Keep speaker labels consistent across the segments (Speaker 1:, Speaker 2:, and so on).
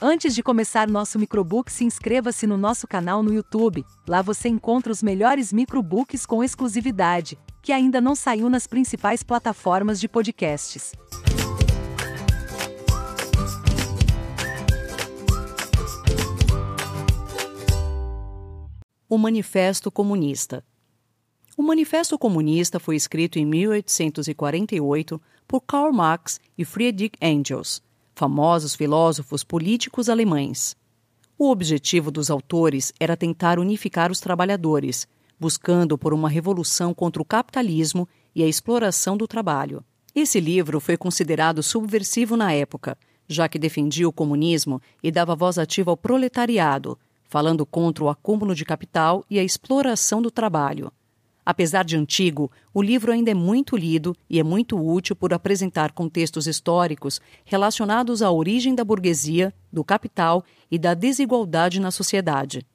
Speaker 1: Antes de começar nosso microbook, se inscreva-se no nosso canal no YouTube. Lá você encontra os melhores microbooks com exclusividade, que ainda não saiu nas principais plataformas de podcasts.
Speaker 2: O Manifesto Comunista. O Manifesto Comunista foi escrito em 1848 por Karl Marx e Friedrich Engels famosos filósofos políticos alemães. O objetivo dos autores era tentar unificar os trabalhadores, buscando por uma revolução contra o capitalismo e a exploração do trabalho. Esse livro foi considerado subversivo na época, já que defendia o comunismo e dava voz ativa ao proletariado, falando contra o acúmulo de capital e a exploração do trabalho. Apesar de antigo, o livro ainda é muito lido e é muito útil por apresentar contextos históricos relacionados à origem da burguesia, do capital e da desigualdade na sociedade.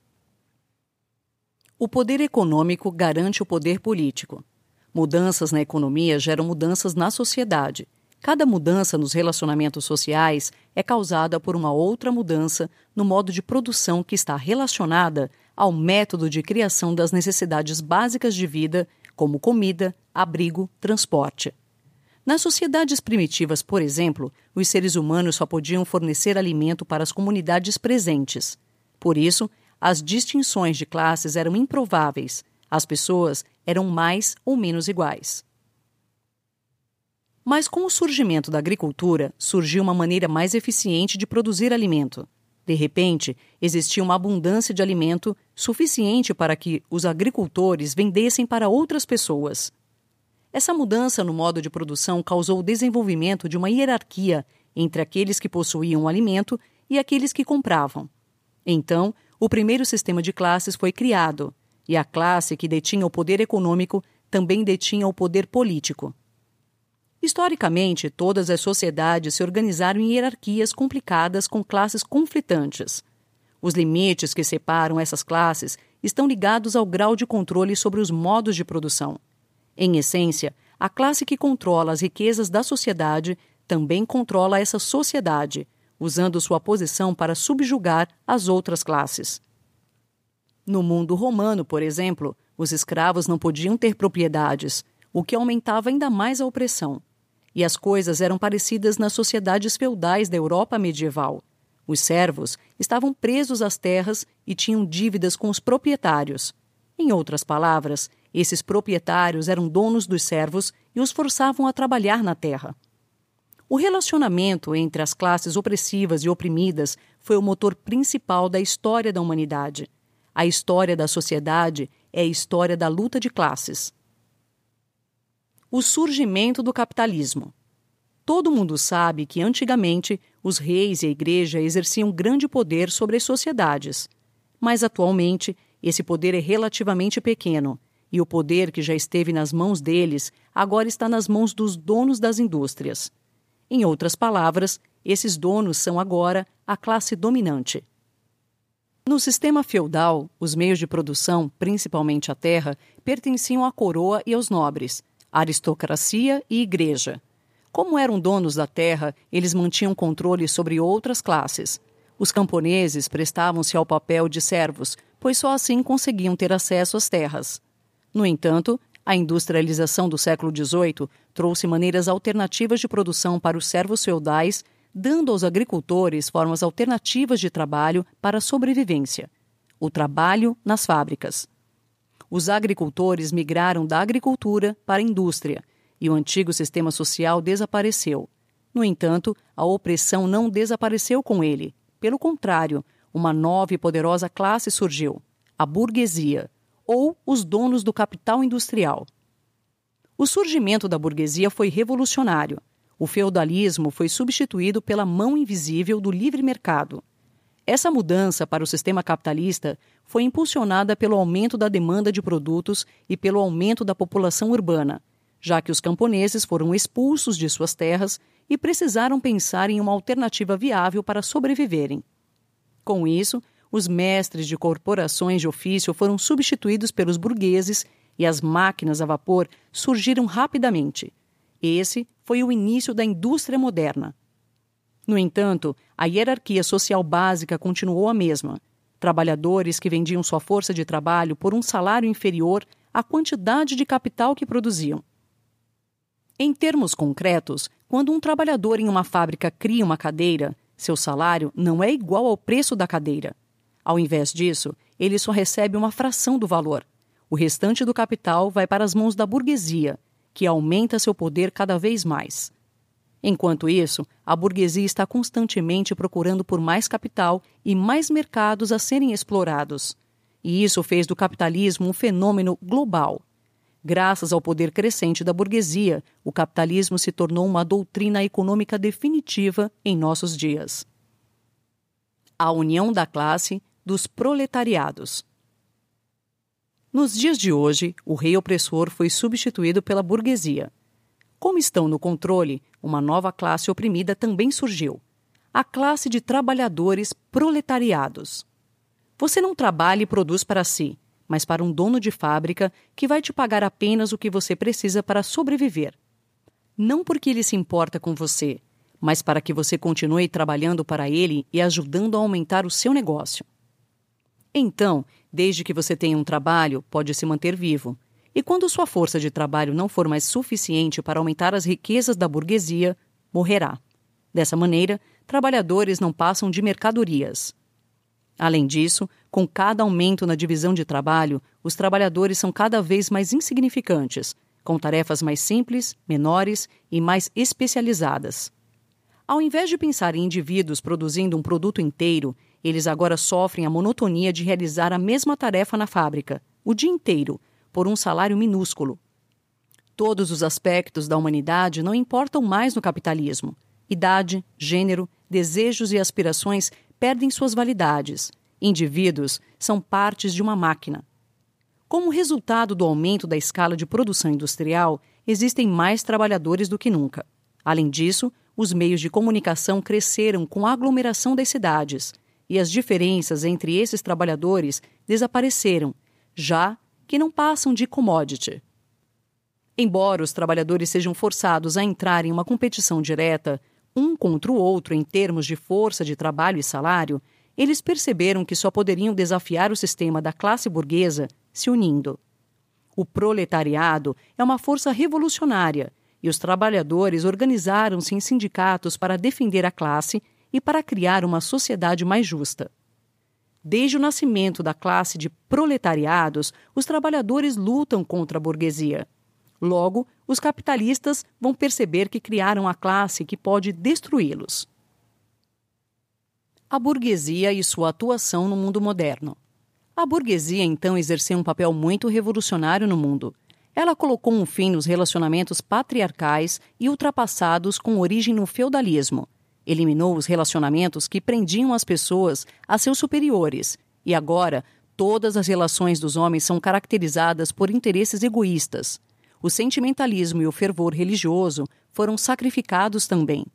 Speaker 2: O poder econômico garante o poder político. Mudanças na economia geram mudanças na sociedade. Cada mudança nos relacionamentos sociais é causada por uma outra mudança no modo de produção que está relacionada ao método de criação das necessidades básicas de vida, como comida, abrigo, transporte. Nas sociedades primitivas, por exemplo, os seres humanos só podiam fornecer alimento para as comunidades presentes. Por isso, as distinções de classes eram improváveis. As pessoas eram mais ou menos iguais. Mas com o surgimento da agricultura, surgiu uma maneira mais eficiente de produzir alimento. De repente, existia uma abundância de alimento suficiente para que os agricultores vendessem para outras pessoas. Essa mudança no modo de produção causou o desenvolvimento de uma hierarquia entre aqueles que possuíam o alimento e aqueles que compravam. Então, o primeiro sistema de classes foi criado, e a classe que detinha o poder econômico também detinha o poder político. Historicamente, todas as sociedades se organizaram em hierarquias complicadas com classes conflitantes. Os limites que separam essas classes estão ligados ao grau de controle sobre os modos de produção. Em essência, a classe que controla as riquezas da sociedade também controla essa sociedade, usando sua posição para subjugar as outras classes. No mundo romano, por exemplo, os escravos não podiam ter propriedades, o que aumentava ainda mais a opressão. E as coisas eram parecidas nas sociedades feudais da Europa medieval. Os servos estavam presos às terras e tinham dívidas com os proprietários. Em outras palavras, esses proprietários eram donos dos servos e os forçavam a trabalhar na terra. O relacionamento entre as classes opressivas e oprimidas foi o motor principal da história da humanidade. A história da sociedade é a história da luta de classes o surgimento do capitalismo. Todo mundo sabe que antigamente os reis e a igreja exerciam grande poder sobre as sociedades, mas atualmente esse poder é relativamente pequeno e o poder que já esteve nas mãos deles agora está nas mãos dos donos das indústrias. Em outras palavras, esses donos são agora a classe dominante. No sistema feudal, os meios de produção, principalmente a terra, pertenciam à coroa e aos nobres aristocracia e igreja. Como eram donos da terra, eles mantinham controle sobre outras classes. Os camponeses prestavam-se ao papel de servos, pois só assim conseguiam ter acesso às terras. No entanto, a industrialização do século XVIII trouxe maneiras alternativas de produção para os servos feudais, dando aos agricultores formas alternativas de trabalho para a sobrevivência. O trabalho nas fábricas os agricultores migraram da agricultura para a indústria e o antigo sistema social desapareceu. No entanto, a opressão não desapareceu com ele. Pelo contrário, uma nova e poderosa classe surgiu: a burguesia, ou os donos do capital industrial. O surgimento da burguesia foi revolucionário. O feudalismo foi substituído pela mão invisível do livre mercado. Essa mudança para o sistema capitalista foi impulsionada pelo aumento da demanda de produtos e pelo aumento da população urbana, já que os camponeses foram expulsos de suas terras e precisaram pensar em uma alternativa viável para sobreviverem. Com isso, os mestres de corporações de ofício foram substituídos pelos burgueses e as máquinas a vapor surgiram rapidamente. Esse foi o início da indústria moderna. No entanto, a hierarquia social básica continuou a mesma. Trabalhadores que vendiam sua força de trabalho por um salário inferior à quantidade de capital que produziam. Em termos concretos, quando um trabalhador em uma fábrica cria uma cadeira, seu salário não é igual ao preço da cadeira. Ao invés disso, ele só recebe uma fração do valor. O restante do capital vai para as mãos da burguesia, que aumenta seu poder cada vez mais. Enquanto isso, a burguesia está constantemente procurando por mais capital e mais mercados a serem explorados. E isso fez do capitalismo um fenômeno global. Graças ao poder crescente da burguesia, o capitalismo se tornou uma doutrina econômica definitiva em nossos dias. A união da classe dos proletariados. Nos dias de hoje, o rei opressor foi substituído pela burguesia. Como estão no controle, uma nova classe oprimida também surgiu: a classe de trabalhadores proletariados. Você não trabalha e produz para si, mas para um dono de fábrica que vai te pagar apenas o que você precisa para sobreviver. Não porque ele se importa com você, mas para que você continue trabalhando para ele e ajudando a aumentar o seu negócio. Então, desde que você tenha um trabalho, pode se manter vivo. E quando sua força de trabalho não for mais suficiente para aumentar as riquezas da burguesia, morrerá. Dessa maneira, trabalhadores não passam de mercadorias. Além disso, com cada aumento na divisão de trabalho, os trabalhadores são cada vez mais insignificantes, com tarefas mais simples, menores e mais especializadas. Ao invés de pensar em indivíduos produzindo um produto inteiro, eles agora sofrem a monotonia de realizar a mesma tarefa na fábrica, o dia inteiro, por um salário minúsculo. Todos os aspectos da humanidade não importam mais no capitalismo. Idade, gênero, desejos e aspirações perdem suas validades. Indivíduos são partes de uma máquina. Como resultado do aumento da escala de produção industrial, existem mais trabalhadores do que nunca. Além disso, os meios de comunicação cresceram com a aglomeração das cidades e as diferenças entre esses trabalhadores desapareceram, já que não passam de commodity. Embora os trabalhadores sejam forçados a entrar em uma competição direta, um contra o outro em termos de força de trabalho e salário, eles perceberam que só poderiam desafiar o sistema da classe burguesa se unindo. O proletariado é uma força revolucionária e os trabalhadores organizaram-se em sindicatos para defender a classe e para criar uma sociedade mais justa. Desde o nascimento da classe de proletariados, os trabalhadores lutam contra a burguesia. Logo, os capitalistas vão perceber que criaram a classe que pode destruí-los. A burguesia e sua atuação no mundo moderno. A burguesia então exerceu um papel muito revolucionário no mundo. Ela colocou um fim nos relacionamentos patriarcais e ultrapassados com origem no feudalismo Eliminou os relacionamentos que prendiam as pessoas a seus superiores, e agora todas as relações dos homens são caracterizadas por interesses egoístas. O sentimentalismo e o fervor religioso foram sacrificados também.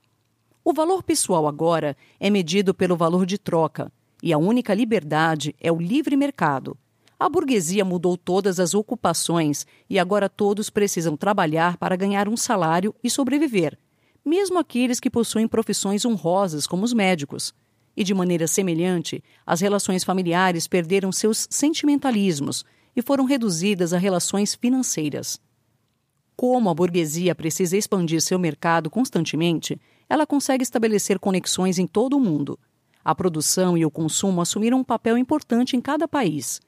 Speaker 2: O valor pessoal agora é medido pelo valor de troca, e a única liberdade é o livre mercado. A burguesia mudou todas as ocupações e agora todos precisam trabalhar para ganhar um salário e sobreviver mesmo aqueles que possuem profissões honrosas, como os médicos. E de maneira semelhante, as relações familiares perderam seus sentimentalismos e foram reduzidas a relações financeiras. Como a burguesia precisa expandir seu mercado constantemente, ela consegue estabelecer conexões em todo o mundo. A produção e o consumo assumiram um papel importante em cada país.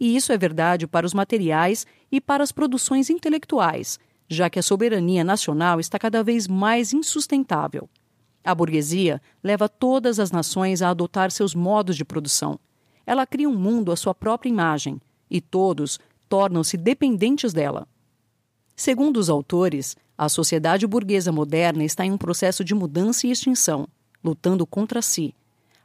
Speaker 2: E isso é verdade para os materiais e para as produções intelectuais, já que a soberania nacional está cada vez mais insustentável. A burguesia leva todas as nações a adotar seus modos de produção. Ela cria um mundo à sua própria imagem, e todos tornam-se dependentes dela. Segundo os autores, a sociedade burguesa moderna está em um processo de mudança e extinção, lutando contra si.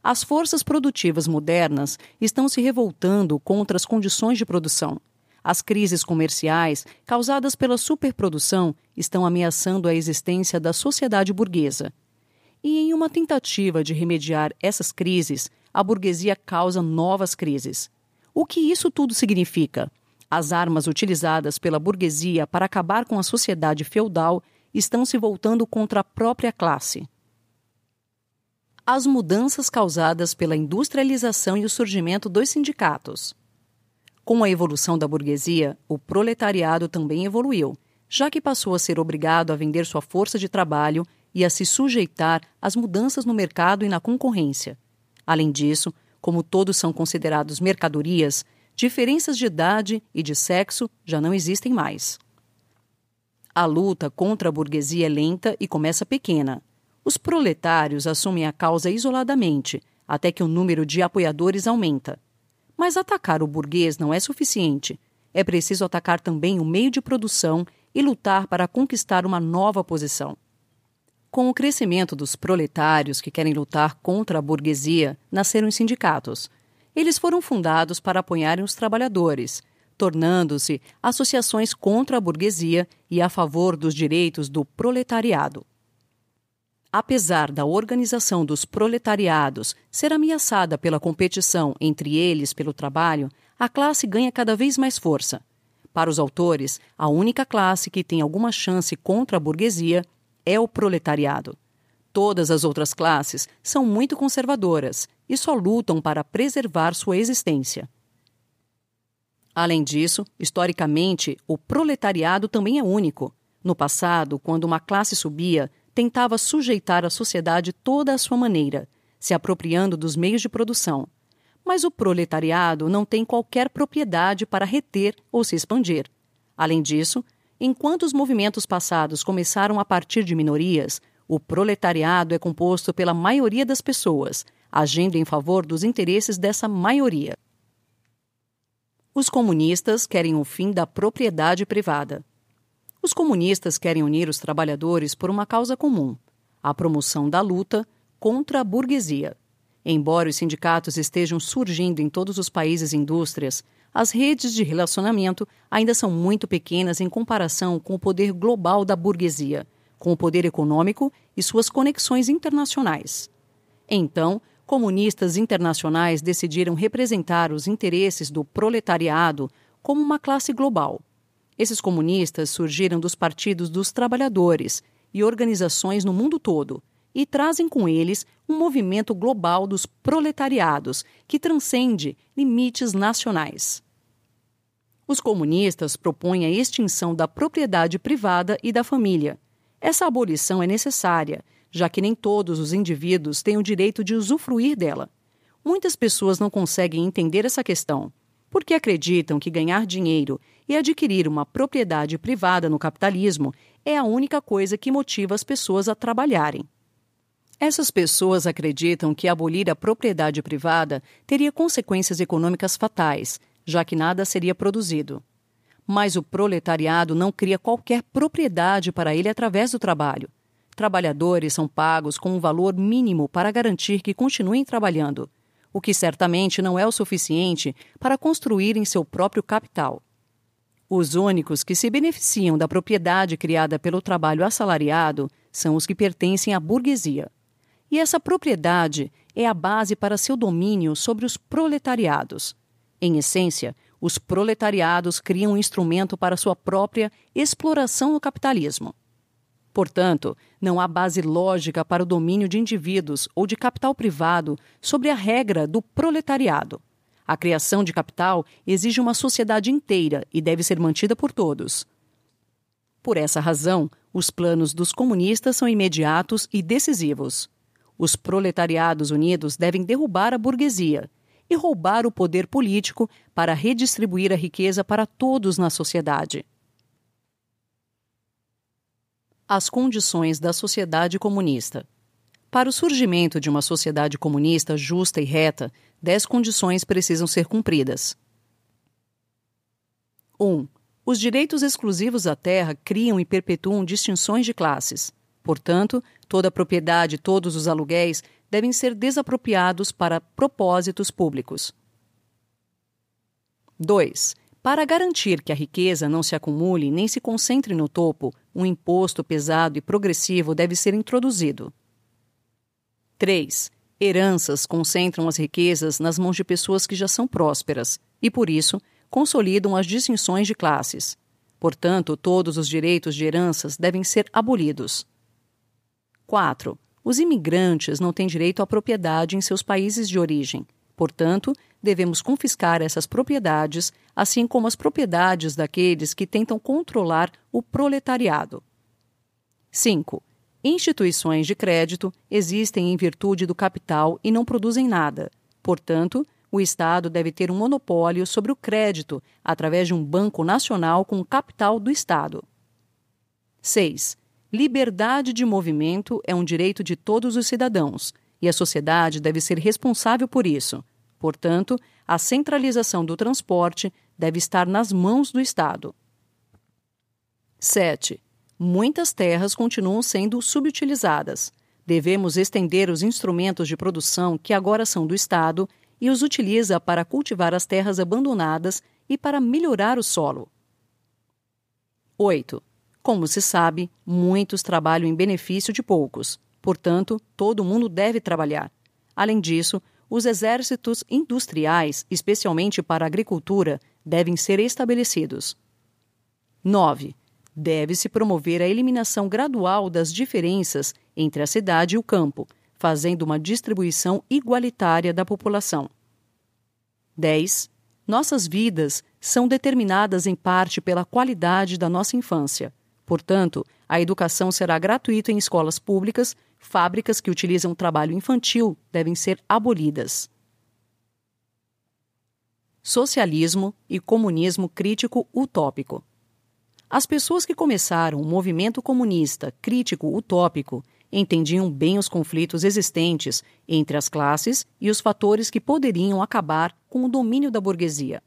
Speaker 2: As forças produtivas modernas estão se revoltando contra as condições de produção as crises comerciais causadas pela superprodução estão ameaçando a existência da sociedade burguesa. E em uma tentativa de remediar essas crises, a burguesia causa novas crises. O que isso tudo significa? As armas utilizadas pela burguesia para acabar com a sociedade feudal estão se voltando contra a própria classe. As mudanças causadas pela industrialização e o surgimento dos sindicatos. Com a evolução da burguesia, o proletariado também evoluiu, já que passou a ser obrigado a vender sua força de trabalho e a se sujeitar às mudanças no mercado e na concorrência. Além disso, como todos são considerados mercadorias, diferenças de idade e de sexo já não existem mais. A luta contra a burguesia é lenta e começa pequena. Os proletários assumem a causa isoladamente, até que o número de apoiadores aumenta. Mas atacar o burguês não é suficiente. É preciso atacar também o meio de produção e lutar para conquistar uma nova posição. Com o crescimento dos proletários que querem lutar contra a burguesia, nasceram os sindicatos. Eles foram fundados para apoiarem os trabalhadores, tornando-se associações contra a burguesia e a favor dos direitos do proletariado. Apesar da organização dos proletariados ser ameaçada pela competição entre eles pelo trabalho, a classe ganha cada vez mais força. Para os autores, a única classe que tem alguma chance contra a burguesia é o proletariado. Todas as outras classes são muito conservadoras e só lutam para preservar sua existência. Além disso, historicamente, o proletariado também é único. No passado, quando uma classe subia, tentava sujeitar a sociedade toda à sua maneira, se apropriando dos meios de produção. Mas o proletariado não tem qualquer propriedade para reter ou se expandir. Além disso, enquanto os movimentos passados começaram a partir de minorias, o proletariado é composto pela maioria das pessoas, agindo em favor dos interesses dessa maioria. Os comunistas querem o fim da propriedade privada. Os comunistas querem unir os trabalhadores por uma causa comum: a promoção da luta contra a burguesia. Embora os sindicatos estejam surgindo em todos os países e indústrias, as redes de relacionamento ainda são muito pequenas em comparação com o poder global da burguesia, com o poder econômico e suas conexões internacionais. Então, comunistas internacionais decidiram representar os interesses do proletariado como uma classe global. Esses comunistas surgiram dos partidos dos trabalhadores e organizações no mundo todo e trazem com eles um movimento global dos proletariados que transcende limites nacionais. Os comunistas propõem a extinção da propriedade privada e da família. Essa abolição é necessária já que nem todos os indivíduos têm o direito de usufruir dela. Muitas pessoas não conseguem entender essa questão, porque acreditam que ganhar dinheiro e adquirir uma propriedade privada no capitalismo é a única coisa que motiva as pessoas a trabalharem. Essas pessoas acreditam que abolir a propriedade privada teria consequências econômicas fatais, já que nada seria produzido. Mas o proletariado não cria qualquer propriedade para ele através do trabalho trabalhadores são pagos com um valor mínimo para garantir que continuem trabalhando, o que certamente não é o suficiente para construírem seu próprio capital. Os únicos que se beneficiam da propriedade criada pelo trabalho assalariado são os que pertencem à burguesia. E essa propriedade é a base para seu domínio sobre os proletariados. Em essência, os proletariados criam um instrumento para sua própria exploração no capitalismo. Portanto, não há base lógica para o domínio de indivíduos ou de capital privado sobre a regra do proletariado. A criação de capital exige uma sociedade inteira e deve ser mantida por todos. Por essa razão, os planos dos comunistas são imediatos e decisivos. Os proletariados unidos devem derrubar a burguesia e roubar o poder político para redistribuir a riqueza para todos na sociedade as condições da sociedade comunista. Para o surgimento de uma sociedade comunista justa e reta, dez condições precisam ser cumpridas. 1. Um, os direitos exclusivos à terra criam e perpetuam distinções de classes. Portanto, toda a propriedade e todos os aluguéis devem ser desapropriados para propósitos públicos. 2. Para garantir que a riqueza não se acumule nem se concentre no topo, um imposto pesado e progressivo deve ser introduzido. 3. Heranças concentram as riquezas nas mãos de pessoas que já são prósperas e, por isso, consolidam as distinções de classes. Portanto, todos os direitos de heranças devem ser abolidos. 4. Os imigrantes não têm direito à propriedade em seus países de origem. Portanto, devemos confiscar essas propriedades, assim como as propriedades daqueles que tentam controlar o proletariado. 5. Instituições de crédito existem em virtude do capital e não produzem nada. Portanto, o Estado deve ter um monopólio sobre o crédito através de um banco nacional com capital do Estado. 6. Liberdade de movimento é um direito de todos os cidadãos e a sociedade deve ser responsável por isso. Portanto, a centralização do transporte deve estar nas mãos do Estado. 7. Muitas terras continuam sendo subutilizadas. Devemos estender os instrumentos de produção que agora são do Estado e os utiliza para cultivar as terras abandonadas e para melhorar o solo. 8. Como se sabe, muitos trabalham em benefício de poucos. Portanto, todo mundo deve trabalhar. Além disso, os exércitos industriais, especialmente para a agricultura, devem ser estabelecidos. 9. Deve-se promover a eliminação gradual das diferenças entre a cidade e o campo, fazendo uma distribuição igualitária da população. 10. Nossas vidas são determinadas em parte pela qualidade da nossa infância. Portanto, a educação será gratuita em escolas públicas, fábricas que utilizam trabalho infantil devem ser abolidas. Socialismo e comunismo crítico utópico. As pessoas que começaram o movimento comunista crítico utópico entendiam bem os conflitos existentes entre as classes e os fatores que poderiam acabar com o domínio da burguesia.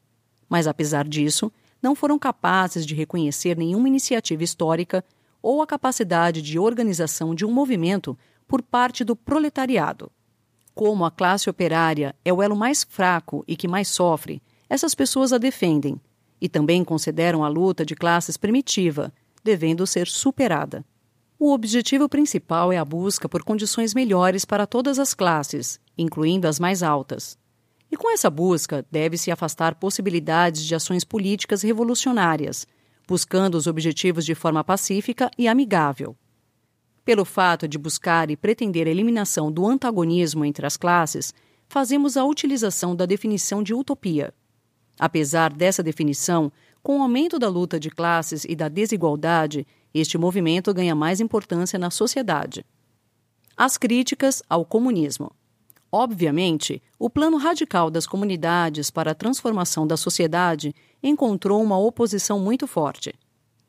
Speaker 2: Mas, apesar disso, não foram capazes de reconhecer nenhuma iniciativa histórica ou a capacidade de organização de um movimento por parte do proletariado. Como a classe operária é o elo mais fraco e que mais sofre, essas pessoas a defendem e também consideram a luta de classes primitiva, devendo ser superada. O objetivo principal é a busca por condições melhores para todas as classes, incluindo as mais altas. E com essa busca, deve-se afastar possibilidades de ações políticas revolucionárias, buscando os objetivos de forma pacífica e amigável. Pelo fato de buscar e pretender a eliminação do antagonismo entre as classes, fazemos a utilização da definição de utopia. Apesar dessa definição, com o aumento da luta de classes e da desigualdade, este movimento ganha mais importância na sociedade. As críticas ao comunismo. Obviamente, o plano radical das comunidades para a transformação da sociedade encontrou uma oposição muito forte.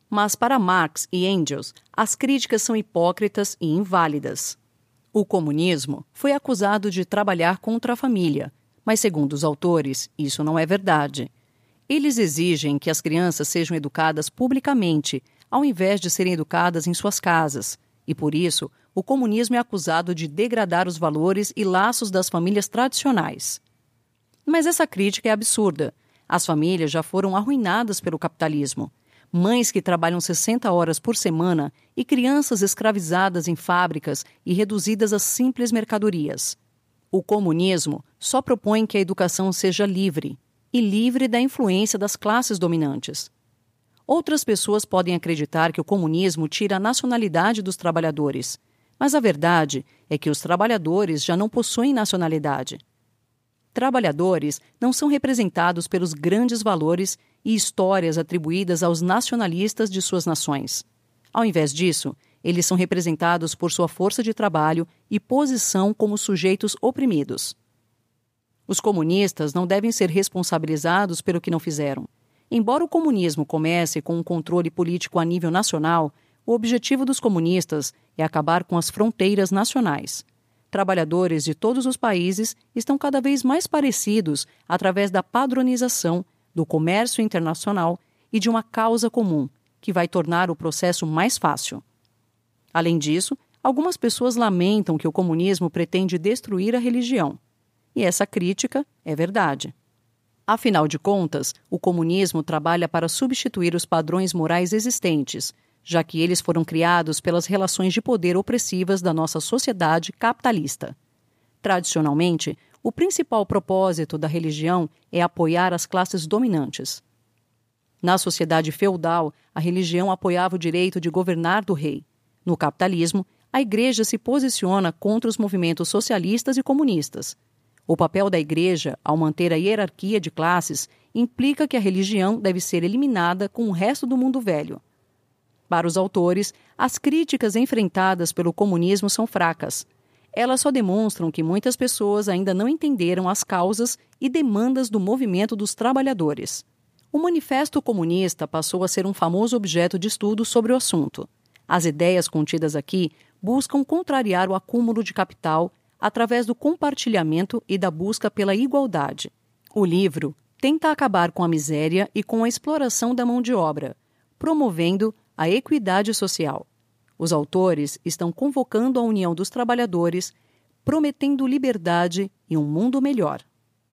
Speaker 2: Mas para Marx e Engels, as críticas são hipócritas e inválidas. O comunismo foi acusado de trabalhar contra a família, mas, segundo os autores, isso não é verdade. Eles exigem que as crianças sejam educadas publicamente ao invés de serem educadas em suas casas, e por isso o comunismo é acusado de degradar os valores e laços das famílias tradicionais. Mas essa crítica é absurda. As famílias já foram arruinadas pelo capitalismo. Mães que trabalham 60 horas por semana e crianças escravizadas em fábricas e reduzidas a simples mercadorias. O comunismo só propõe que a educação seja livre e livre da influência das classes dominantes. Outras pessoas podem acreditar que o comunismo tira a nacionalidade dos trabalhadores, mas a verdade é que os trabalhadores já não possuem nacionalidade. Trabalhadores não são representados pelos grandes valores e histórias atribuídas aos nacionalistas de suas nações. Ao invés disso, eles são representados por sua força de trabalho e posição como sujeitos oprimidos. Os comunistas não devem ser responsabilizados pelo que não fizeram. Embora o comunismo comece com um controle político a nível nacional, o objetivo dos comunistas é acabar com as fronteiras nacionais. Trabalhadores de todos os países estão cada vez mais parecidos através da padronização, do comércio internacional e de uma causa comum, que vai tornar o processo mais fácil. Além disso, algumas pessoas lamentam que o comunismo pretende destruir a religião. E essa crítica é verdade. Afinal de contas, o comunismo trabalha para substituir os padrões morais existentes, já que eles foram criados pelas relações de poder opressivas da nossa sociedade capitalista. Tradicionalmente, o principal propósito da religião é apoiar as classes dominantes. Na sociedade feudal, a religião apoiava o direito de governar do rei. No capitalismo, a Igreja se posiciona contra os movimentos socialistas e comunistas. O papel da Igreja, ao manter a hierarquia de classes, implica que a religião deve ser eliminada com o resto do mundo velho. Para os autores, as críticas enfrentadas pelo comunismo são fracas. Elas só demonstram que muitas pessoas ainda não entenderam as causas e demandas do movimento dos trabalhadores. O Manifesto Comunista passou a ser um famoso objeto de estudo sobre o assunto. As ideias contidas aqui buscam contrariar o acúmulo de capital através do compartilhamento e da busca pela igualdade. O livro tenta acabar com a miséria e com a exploração da mão de obra, promovendo a equidade social. Os autores estão convocando a união dos trabalhadores, prometendo liberdade e um mundo melhor.